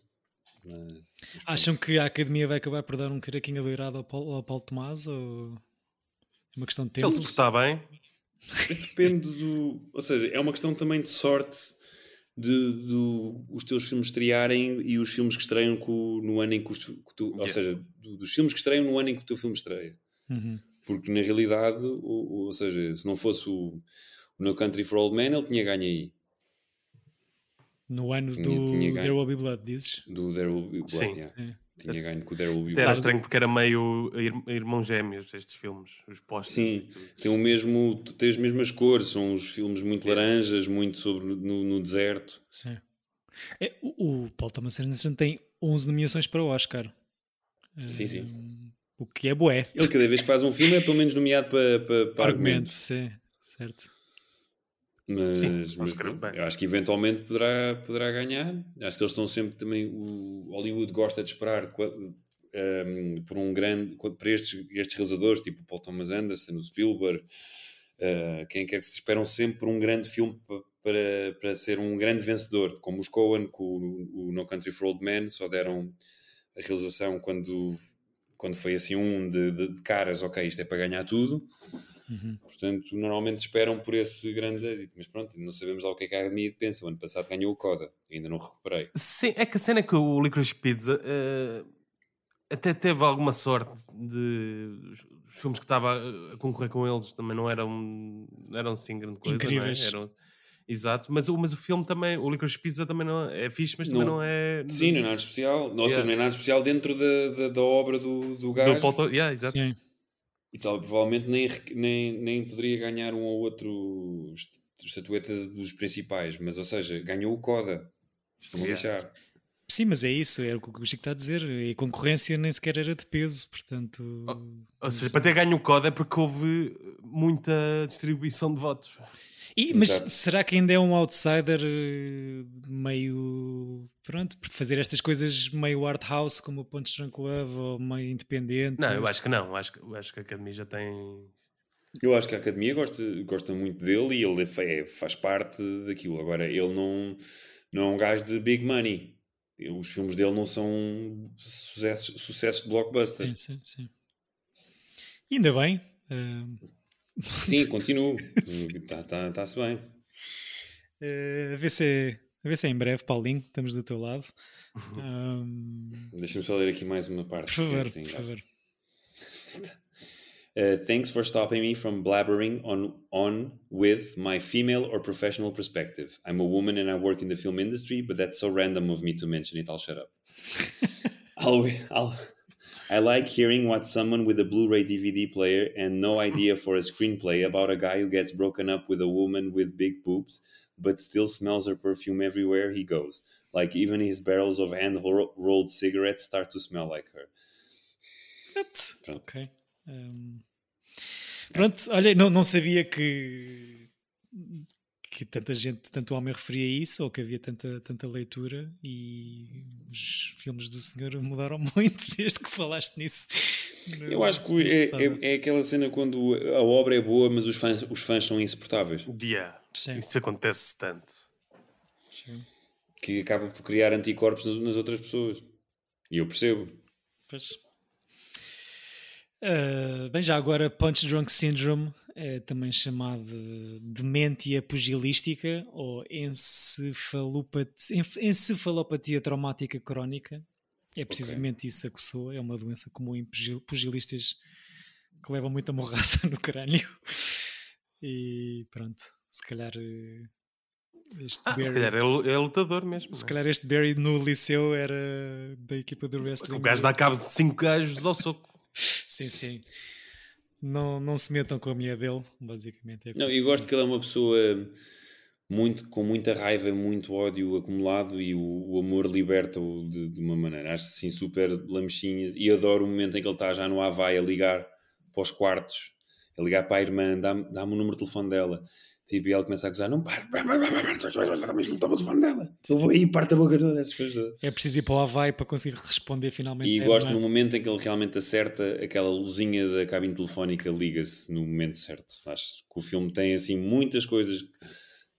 Mas, Acham que a academia vai acabar por dar um caraquinho doirado ao Paulo, ao Paulo Tomás? Ou é uma questão de Se ele tempo? se portar bem, Depende do. Ou seja, é uma questão também de sorte de, do, os teus filmes estrearem e os filmes que estreiam co- no ano em que, os, que tu. Ou Yeah. seja, do- dos filmes que estreiam no ano em que o teu filme estreia. Uhum. Porque na realidade, o, o- ou seja, se não fosse o, o No Country for Old Men, ele tinha ganho aí. No ano Tinha- do tinha ganho. There Will Be Blood, dizes? Do There Will Be Blood. Sim. yeah. É. Tinha ganho com o There Will Be Era Blood. estranho porque era meio ir- irmão gêmeos estes filmes, os postos. Sim, tem o mesmo, tens as mesmas cores, são os filmes muito laranjas, muito sobre no, no deserto. Sim. É, o, o Paul Thomas Anderson tem 11 nomeações para o Oscar. Sim, sim. Hum, O que é bué. Ele cada vez que faz um filme é pelo menos nomeado para, para, para Argumento, argumentos. sim, certo. Mas, Sim, mas eu acho que eventualmente poderá, poderá ganhar. Acho que eles estão sempre também. O Hollywood gosta de esperar um, por um grande. para estes, estes realizadores, tipo Paul Thomas Anderson, o Spielberg, uh, quem quer que se esperam sempre por um grande filme pa- para, para ser um grande vencedor. Como os Coen com o, o No Country for Old Men, só deram a realização quando, quando foi assim um de, de- de caras, ok, isto é para ganhar tudo. Uhum. Portanto, normalmente esperam por esse grande êxito. Mas pronto, não sabemos lá o que é que a Academia pensa. O ano passado ganhou o Coda, ainda não recuperei. Sim, é que a cena é que o Licorice Pizza eh, até teve alguma sorte de os filmes que estava a- concorrer com eles também não eram, não eram assim grande coisa, Incríveis. não é? Eram, exato, mas, o- mas o filme também, o Licorice Pizza também não é fixe, mas também Não- não, é Sim, não é nada especial. Seja, Yeah. não é nada especial dentro da, da, da obra do, do gajo. do Paul yeah, exato. Sim. E tal, provavelmente nem, nem, nem poderia ganhar um ou outro est- estatueta dos principais. Mas, ou seja, ganhou o Coda. Estão a deixar. Sim, mas é isso, é o que o Chico está a dizer. E a concorrência nem sequer era de peso, portanto. Ou seja, para ter ganho o COD é porque houve muita distribuição de votos. E- mas Exato. será que ainda é um outsider eh, meio. Pronto, por fazer estas coisas meio art house, como o Punch Drunk Love, ou meio independente? Não, eu acho que não. Acho que, eu acho que a Academia já tem. Eu acho que a Academia gosta, gosta muito dele e ele fa- é- faz parte daquilo. Agora, ele não, não é um gajo de big money. Os filmes dele não são sucessos, sucessos de blockbuster. Sim, sim, sim. E ainda bem. eh, Sim, continuo. Está tá, tá-se bem. eh, a, ver se é, a ver se é em breve, Paulinho, estamos do teu lado. Ahm, Deixa-me só ler aqui mais uma parte. por favor, tem por favor. Uh, thanks for stopping me from blabbering on on with my female or professional perspective. I'm a woman and I work in the film industry, but that's so random of me to mention it. I'll shut up. I'll, I'll, I like hearing what someone with a Blu-ray DVD player and no idea for a screenplay about a guy who gets broken up with a woman with big boobs, but still smells her perfume everywhere he goes. Like even his barrels of hand-rolled cigarettes start to smell like her. Pronto. Ok. Ahm, pronto, olha, não, não sabia que, que tanta gente, tanto homem referia isso, ou que havia tanta, tanta leitura, e os filmes do senhor mudaram muito desde que falaste nisso. Eu acho que é, é, é aquela cena quando a obra é boa, mas os fãs, os fãs são insuportáveis. Yeah. Sim. Isso acontece tanto. Que acaba por criar anticorpos nas, nas outras pessoas. E eu percebo. Pois. Ah, bem, já agora Punch Drunk Syndrome é também chamado de dementia pugilística ou encefalopatia, encefalopatia traumática crónica. É precisamente isso a que soa, é uma doença comum em pugil- pugilistas que levam muita morraça no crânio. E pronto, se calhar eh, este Ah, se Barry- calhar é, é lutador mesmo. se é? calhar este Barry no liceu era da equipa do wrestling. O gajo dá cabo de 5 gajos ao soco. Sim, sim. Não, não se metam com a mulher dele, basicamente. É Não, eu gosto que ele é uma pessoa muito, com muita raiva, muito ódio acumulado e o, o amor liberta-o de, de uma maneira. Acho assim super lamechinhas. E adoro o momento em que ele está já no Havaí a ligar para os quartos, a ligar para a irmã, dá-me dá o número de telefone dela. Tipo, e ela começa a acusar: não, para, não toma o telefone dela. Eu vou aí, parte a boca toda, essas coisas todas. É preciso ir para o Havaí para conseguir responder finalmente. E gosto no momento em que ele realmente acerta aquela luzinha da cabine telefónica, liga-se no momento certo. Acho que o filme tem assim muitas coisas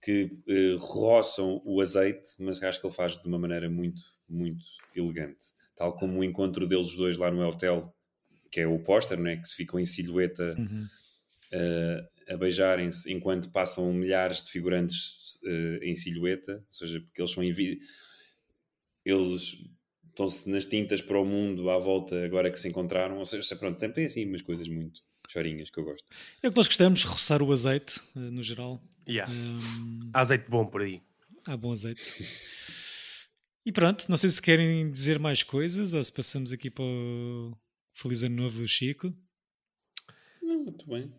que eh, roçam o azeite, mas acho que ele faz de uma maneira muito, muito elegante. Tal como o encontro deles dois lá no hotel, que é o póster, não é? Que se ficam em silhueta Uhum. Eh, a beijarem-se enquanto passam milhares de figurantes eh, em silhueta, ou seja, porque eles são eles estão-se nas tintas para o mundo à volta agora que se encontraram, ou seja, pronto, tem, tem assim umas coisas muito chorinhas que eu gosto. É o que nós gostamos, roçar o azeite, eh, no geral. Yeah. Hum, Há azeite bom por aí. há bom azeite. E pronto, não sei se querem dizer mais coisas ou se passamos aqui para o Feliz Ano Novo do Chico. Não, muito bem.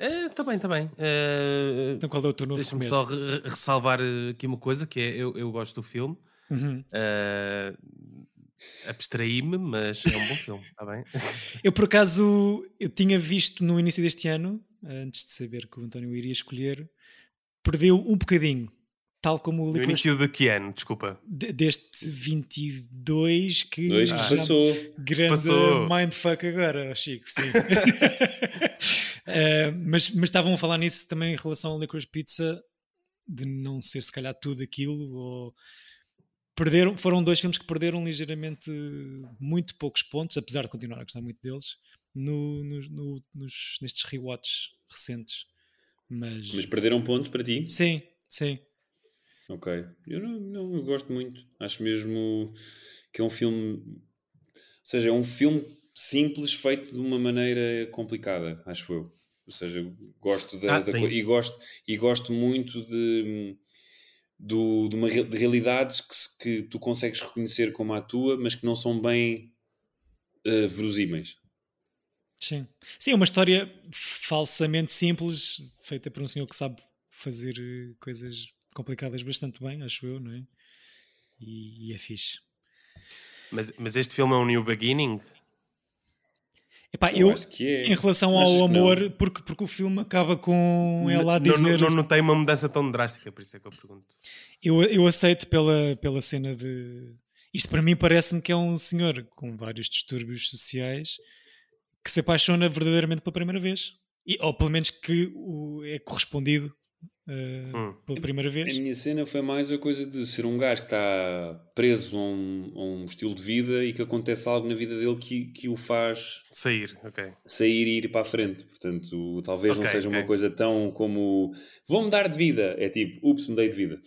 Está bem, está bem. Eh, Então qual é o teu novo Deixa-me só re- ressalvar eh, aqui uma coisa, que é, eu, eu gosto do filme. Uhum. Eh, abstraí-me, mas é um bom filme, está bem? Eu, por acaso, eu tinha visto no início deste ano, antes de saber que o António iria escolher, perdeu um bocadinho, tal como o No Licorice início de que ano, desculpa? de- deste 22 que Dois que passou. grande Passou. mindfuck agora, Chico, sim. Eh, mas, mas estavam a falar nisso também em relação ao Licorice Pizza, de não ser se calhar tudo aquilo, ou perderam, foram dois filmes que perderam ligeiramente muito poucos pontos, apesar de continuar a gostar muito deles, no, no- no- nos, nestes rewatches recentes. Mas, Mas perderam pontos para ti? sim, sim. Ok. Eu não, não, eu gosto muito. Acho mesmo que é um filme. Ou seja, é um filme simples feito de uma maneira complicada, acho eu. Ou seja, gosto da, Ah, da e gosto e gosto muito de do, de, uma, de realidades que, que tu consegues reconhecer como a tua, mas que não são bem eh, verosímeis. Sim. Sim, é uma história falsamente simples, feita por um senhor que sabe fazer eh, coisas complicadas bastante bem, acho eu, não é? E, e é fixe. Mas, mas este filme é um new beginning? Epá, Eu eu, acho que é. em relação ao amor, porque, porque o filme acaba com ela a Não- dizer. Não, não, não tem uma mudança tão drástica, por isso é que eu pergunto. Eu, eu aceito pela, pela cena de. Isto para mim parece-me que é um senhor com vários distúrbios sociais que se apaixona verdadeiramente pela primeira vez. E, ou pelo menos que o, é correspondido eh, Hum. pela primeira A vez. minha cena foi mais a coisa de ser um gajo que está preso a um, a um estilo de vida e que acontece algo na vida dele que, que o faz Sair, ok. sair e ir para a frente. Portanto, talvez não Ok, seja uma ok. coisa tão como vou mudar de vida. É tipo, ups, mudei de vida.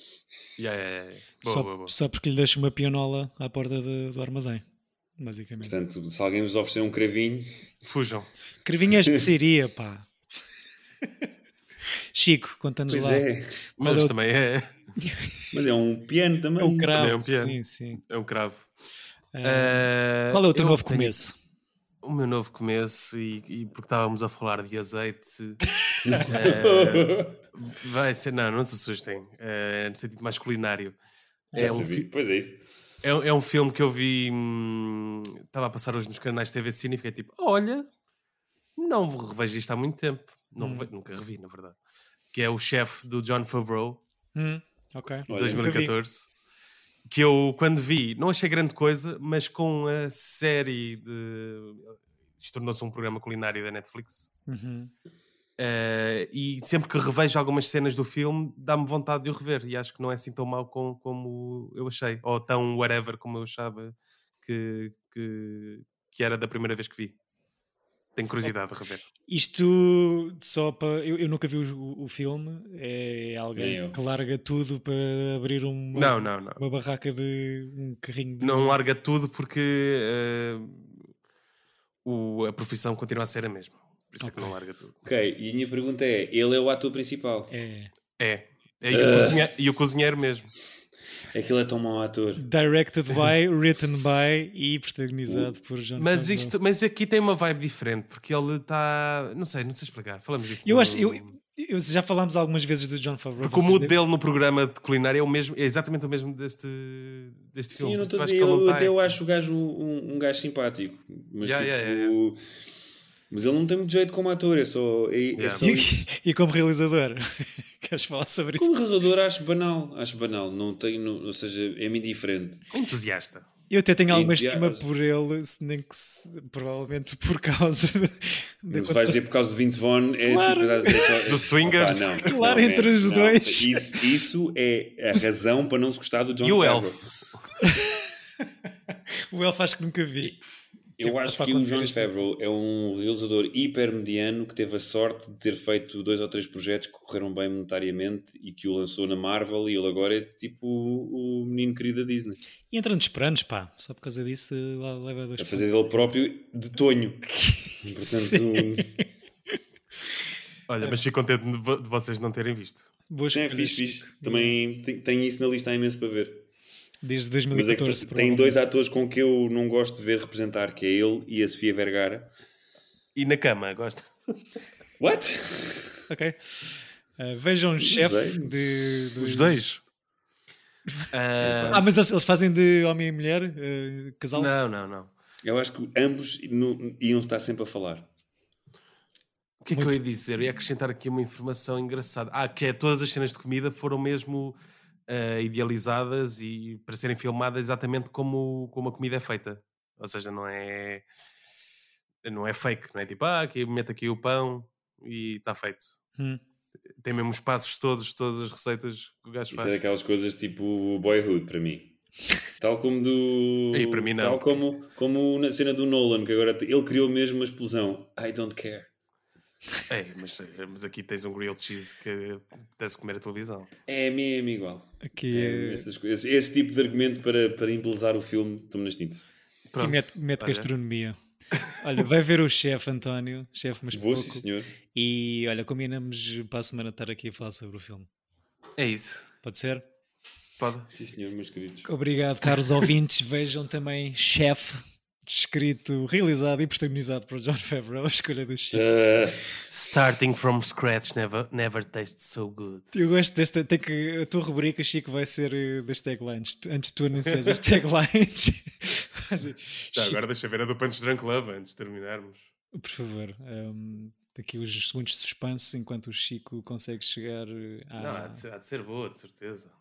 Yeah, yeah, yeah. Boa, só, boa, boa. só porque lhe deixa uma pianola à porta de- do armazém, basicamente. Portanto, se alguém vos oferecer um cravinho, Fujam. Crevinha é especiaria, pá. Chico, conta-nos lá. é. É Mas o- também é, Mas é um piano também. É o cravo, Também é um piano. sim, sim. é um cravo. Eh, Qual é o teu eu novo tenho- começo? O meu novo começo, e, e porque estávamos a falar de azeite, eh, vai ser, não, não se assustem, eh, no sentido mais culinário. Já É um, Pois é isso. é, é um filme que eu vi, hum, estava a passar hoje nos canais de TV Cine e fiquei tipo, olha, não revejo isto há muito tempo. Não Hum. nunca revi, na verdade. Que é o chefe do John Favreau, Hum, ok. Olha, 2014. Que eu, quando vi, não achei grande coisa, mas com a série de. Isto tornou-se um programa culinário da Netflix. Uhum. Eh, e sempre que revejo algumas cenas do filme, dá-me vontade de o rever. E acho que não é assim tão mau com- como eu achei, ou tão whatever como eu achava que, que, que era da primeira vez que vi. Tenho curiosidade de rever. Isto só para. Eu, eu nunca vi o, o filme. É alguém que larga tudo para abrir uma, Não, não, não. uma barraca de um carrinho de. Não larga tudo porque eh, o- a profissão continua a ser a mesma. Por isso é que não larga tudo. Ok, e a minha pergunta é: ele é o ator principal? É. É. É, e, o cozinhe- e o cozinheiro mesmo. É que ele é tão mau ator. Directed by, written by e protagonizado por John Mas, Favreau. isto, mas aqui tem uma vibe diferente, porque ele está. Não sei, não sei explicar. Falamos disso. Eu no- acho. Eu, eu- já falámos algumas vezes do John Favreau. Porque o mood dele no programa de culinária é, o mesmo, é exatamente o mesmo deste, deste filme. Sim, eu não estou a acho dizer, eu, até eu acho o gajo um, um gajo simpático. Mas Yeah, tipo. yeah, yeah, Mas ele não tem muito jeito como ator, é só. É, é só E, e como realizador, queres falar sobre isso? Como realizador acho banal, acho banal, não tenho, ou seja, é-me indiferente. Entusiasta. Eu até tenho alguma estima por ele, se nem que se- provavelmente por causa de, Mas vais dizer por causa do Vince Vaughn, é Claro. tipo. a dizer só- Do Swingers. Opa, não, Claro, não, entre os não. dois. Isso, isso é a razão para não se gostar do John E o. Elf? o Elf acho que nunca vi. Eu Tipo, acho que o John. Favreau é um realizador hiper mediano que teve a sorte de ter feito dois ou três projetos que correram bem monetariamente e que o lançou na Marvel e ele agora é tipo o, o menino querido da Disney. E entra nos pranos, pá. Só por causa disso lá leva dois A fazer dele próprio de Tonho. Portanto, Olha, mas fico contente de, vo- de vocês não terem visto. Boas É fixe, fixe. Também te- tenho isso na lista há imenso para ver. Desde Mas é que 2014. tem dois atores com que eu não gosto de ver representar, que é ele e a Sofia Vergara. E na cama, gosta? What? Ok. Uh, vejam chefe sei. de, de- Os dois? Ah, Ah, mas eles, eles fazem de homem e mulher? uh, casal? não, não, não. Eu acho que ambos nu- iam estar sempre a falar. O que é que eu ia dizer? Eu ia acrescentar aqui uma informação engraçada. Ah, que é todas as cenas de comida foram mesmo ah, idealizadas e para serem filmadas exatamente como, como a comida é feita. Ou seja, não é não é fake, não é tipo, ah, aqui mete aqui o pão e está feito. Hum. Tem mesmo os passos todos, todas as receitas que o gajo Isso faz. é daquelas coisas tipo Boyhood para mim. Tal como do. E para mim não. Tal como, como na cena do Nolan, que agora ele criou mesmo uma explosão. I don't care. É, mas, mas aqui tens um grilled cheese que apetece comer a televisão. É mesmo igual. Aqui É, é, essas esse, esse tipo de argumento para, para embelezar o filme, estou-me nas tintas. Pronto, mete, mete olha. gastronomia. Olha, vai ver o chefe António, chefe mas Vou, pouco. sim, senhor. E olha, combinamos para a semana estar aqui a falar sobre o filme. É isso. Pode ser? Pode. Sim, senhor, meus queridos. Obrigado, caros ouvintes. Vejam também Chef, escrito, realizado e protagonizado por John Favreau, a escolha do Chico. Ah, Starting from scratch never, never tastes so good. Eu gosto desta. Tem que, a tua rubrica, Chico, vai ser eh, das taglines. Antes de tu anunciares as taglines. Assim, Já, Chico, agora deixa ver a do Punch Drunk Love antes de terminarmos. Por favor, um, daqui os segundos de suspense enquanto o Chico consegue chegar eh, à. Não, há de, ser, há de ser boa, de certeza.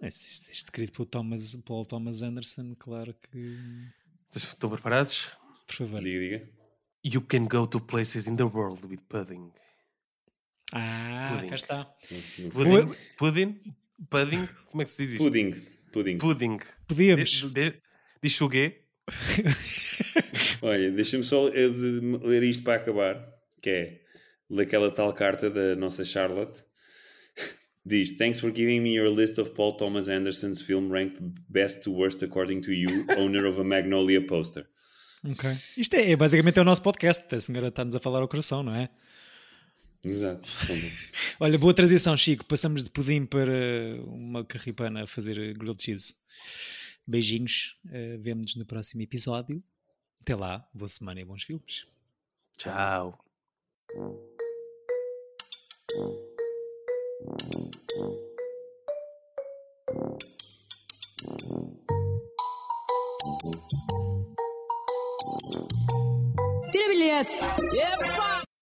Este, este- este escrito pelo Thomas, Paul Thomas Anderson, claro que. Estão preparados? Por favor. diga, diga. You can go to places in the world with pudding. Ah, Pudding. cá está. Pudding? Pudding? Pudding? Como é que se diz isto? Pudding. Pudding. Pudding. Podíamos. Diz o quê? Olha, deixa-me só de- ler isto para acabar, que é daquela tal carta da nossa Charlotte. Diz, thanks for giving me your list of Paul Thomas Anderson's film ranked best to worst according to you, owner of a Magnolia poster. Ok. Isto é, é basicamente é o nosso podcast. A senhora está-nos a falar ao coração, não é? Exato. Olha, boa transição, Chico. Passamos de pudim para uma carripana a fazer grilled cheese. Beijinhos. Uh, Vemo-nos no próximo episódio. Até lá. Boa semana e bons filmes. Tchau. Tira bilhete! Epa!